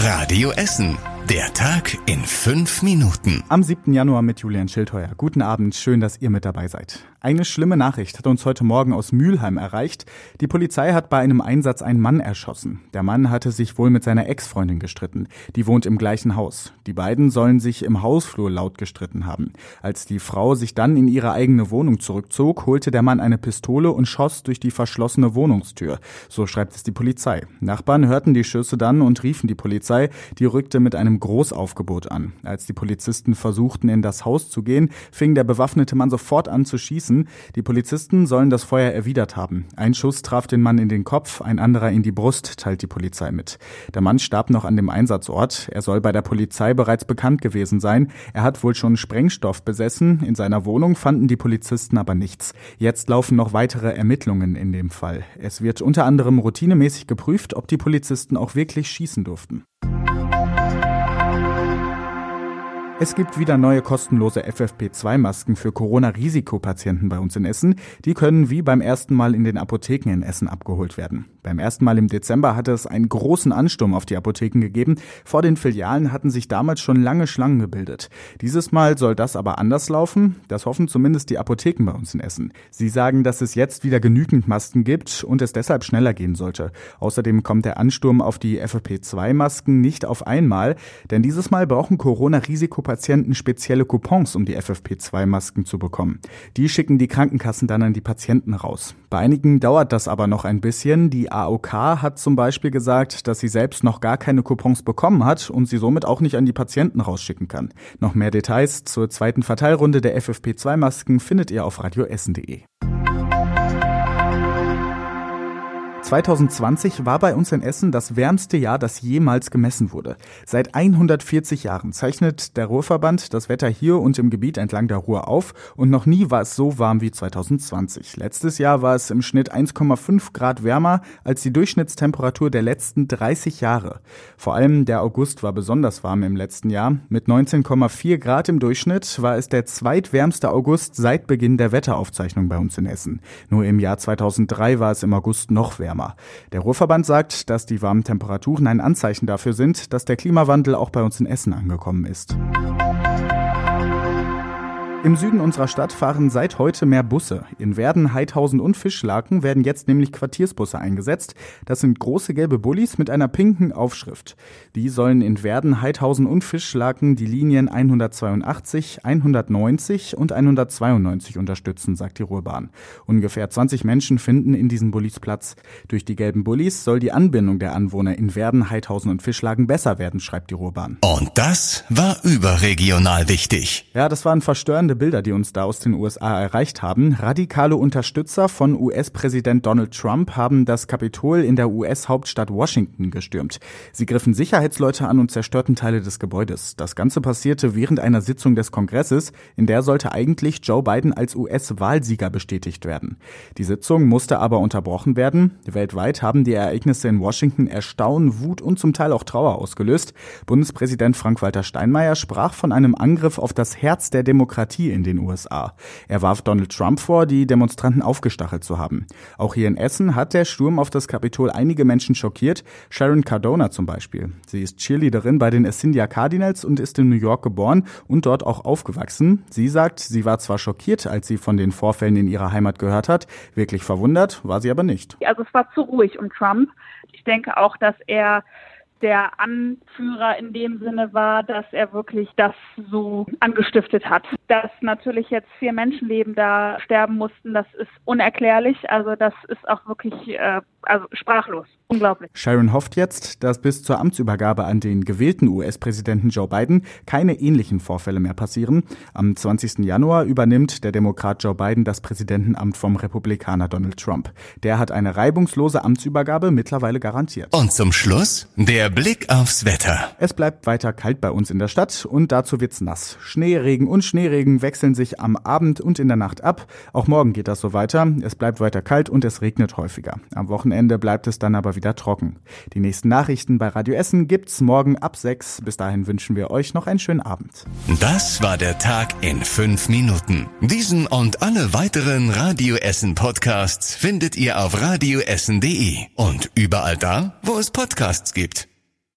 Radio Essen. Der Tag in fünf Minuten. Am 7. Januar mit Julian Schildheuer. Guten Abend, schön, dass ihr mit dabei seid. Eine schlimme Nachricht hat uns heute Morgen aus Mülheim erreicht. Die Polizei hat bei einem Einsatz einen Mann erschossen. Der Mann hatte sich wohl mit seiner Ex-Freundin gestritten. Die wohnt im gleichen Haus. Die beiden sollen sich im Hausflur laut gestritten haben. Als die Frau sich dann in ihre eigene Wohnung zurückzog, holte der Mann eine Pistole und schoss durch die verschlossene Wohnungstür. So schreibt es die Polizei. Nachbarn hörten die Schüsse dann und riefen die Polizei. Die rückte mit einem Großaufgebot an. Als die Polizisten versuchten, in das Haus zu gehen, fing der bewaffnete Mann sofort an zu schießen. Die Polizisten sollen das Feuer erwidert haben. Ein Schuss traf den Mann in den Kopf, ein anderer in die Brust, teilt die Polizei mit. Der Mann starb noch an dem Einsatzort. Er soll bei der Polizei bereits bekannt gewesen sein. Er hat wohl schon Sprengstoff besessen. In seiner Wohnung fanden die Polizisten aber nichts. Jetzt laufen noch weitere Ermittlungen in dem Fall. Es wird unter anderem routinemäßig geprüft, ob die Polizisten auch wirklich schießen durften. Es gibt wieder neue kostenlose FFP2-Masken für Corona-Risikopatienten bei uns in Essen. Die können wie beim ersten Mal in den Apotheken in Essen abgeholt werden. Beim ersten Mal im Dezember hatte es einen großen Ansturm auf die Apotheken gegeben. Vor den Filialen hatten sich damals schon lange Schlangen gebildet. Dieses Mal soll das aber anders laufen. Das hoffen zumindest die Apotheken bei uns in Essen. Sie sagen, dass es jetzt wieder genügend Masken gibt und es deshalb schneller gehen sollte. Außerdem kommt der Ansturm auf die FFP2-Masken nicht auf einmal, denn dieses Mal brauchen Corona-Risikopatienten Patienten spezielle Coupons, um die FFP2-Masken zu bekommen. Die schicken die Krankenkassen dann an die Patienten raus. Bei einigen dauert das aber noch ein bisschen. Die AOK hat zum Beispiel gesagt, dass sie selbst noch gar keine Coupons bekommen hat und sie somit auch nicht an die Patienten rausschicken kann. Noch mehr Details zur zweiten Verteilrunde der FFP2-Masken findet ihr auf radioessen.de. 2020 war bei uns in Essen das wärmste Jahr, das jemals gemessen wurde. Seit 140 Jahren zeichnet der Ruhrverband das Wetter hier und im Gebiet entlang der Ruhr auf und noch nie war es so warm wie 2020. Letztes Jahr war es im Schnitt 1,5 Grad wärmer als die Durchschnittstemperatur der letzten 30 Jahre. Vor allem der August war besonders warm im letzten Jahr. Mit 19,4 Grad im Durchschnitt war es der zweitwärmste August seit Beginn der Wetteraufzeichnung bei uns in Essen. Nur im Jahr 2003 war es im August noch wärmer wärmer. Der Ruhrverband sagt, dass die warmen Temperaturen ein Anzeichen dafür sind, dass der Klimawandel auch bei uns in Essen angekommen ist. Im Süden unserer Stadt fahren seit heute mehr Busse. In Werden, Heidhausen und Fischlaken werden jetzt nämlich Quartiersbusse eingesetzt. Das sind große gelbe Bullis mit einer pinken Aufschrift. Die sollen in Werden, Heidhausen und Fischlaken die Linien 182, 190 und 192 unterstützen, sagt die Ruhrbahn. Ungefähr 20 Menschen finden in diesen Bullis Platz. Durch die gelben Bullis soll die Anbindung der Anwohner in Werden, Heidhausen und Fischlaken besser werden, schreibt die Ruhrbahn. Und das war überregional wichtig. Ja, das waren verstörende verstörende Bilder, die uns da aus den USA erreicht haben. Radikale Unterstützer von US-Präsident Donald Trump haben das Kapitol in der US-Hauptstadt Washington gestürmt. Sie griffen Sicherheitsleute an und zerstörten Teile des Gebäudes. Das Ganze passierte während einer Sitzung des Kongresses, in der sollte eigentlich Joe Biden als US-Wahlsieger bestätigt werden. Die Sitzung musste aber unterbrochen werden. Weltweit haben die Ereignisse in Washington Erstaunen, Wut und zum Teil auch Trauer ausgelöst. Bundespräsident Frank-Walter Steinmeier sprach von einem Angriff auf das Herz der Demokratie Demokratie in den USA. Er warf Donald Trump vor, die Demonstranten aufgestachelt zu haben. Auch hier in Essen hat der Sturm auf das Kapitol einige Menschen schockiert. Sharon Cardona zum Beispiel. Sie ist Cheerleaderin bei den Essindia Cardinals und ist in New York geboren und dort auch aufgewachsen. Sie sagt, sie war zwar schockiert, als sie von den Vorfällen in ihrer Heimat gehört hat. Wirklich verwundert war sie aber nicht. Also es war zu ruhig um Trump. Ich denke auch, dass er der Anführer in dem Sinne war, dass er wirklich das so angestiftet hat. Dass natürlich jetzt vier Menschenleben da sterben mussten, das ist unerklärlich. Also das ist auch wirklich äh, also sprachlos. Unglaublich. Sharon hofft jetzt, dass bis zur Amtsübergabe an den gewählten US-Präsidenten Joe Biden keine ähnlichen Vorfälle mehr passieren. Am 20. Januar übernimmt der Demokrat Joe Biden das Präsidentenamt vom Republikaner Donald Trump. Der hat eine reibungslose Amtsübergabe mittlerweile garantiert. Und zum Schluss der Blick aufs Wetter. Es bleibt weiter kalt bei uns in der Stadt und dazu wird's nass. Schneeregen und Schneeregen wechseln sich am Abend und in der Nacht ab. Auch morgen geht das so weiter. Es bleibt weiter kalt und es regnet häufiger. Am Wochenende bleibt es dann aber wieder trocken. Die nächsten Nachrichten bei Radio Essen gibt's morgen ab 6. Bis dahin wünschen wir euch noch einen schönen Abend. Das war der Tag in fünf Minuten. Diesen und alle weiteren Radio Essen Podcasts findet ihr auf radioessen.de und überall da, wo es Podcasts gibt.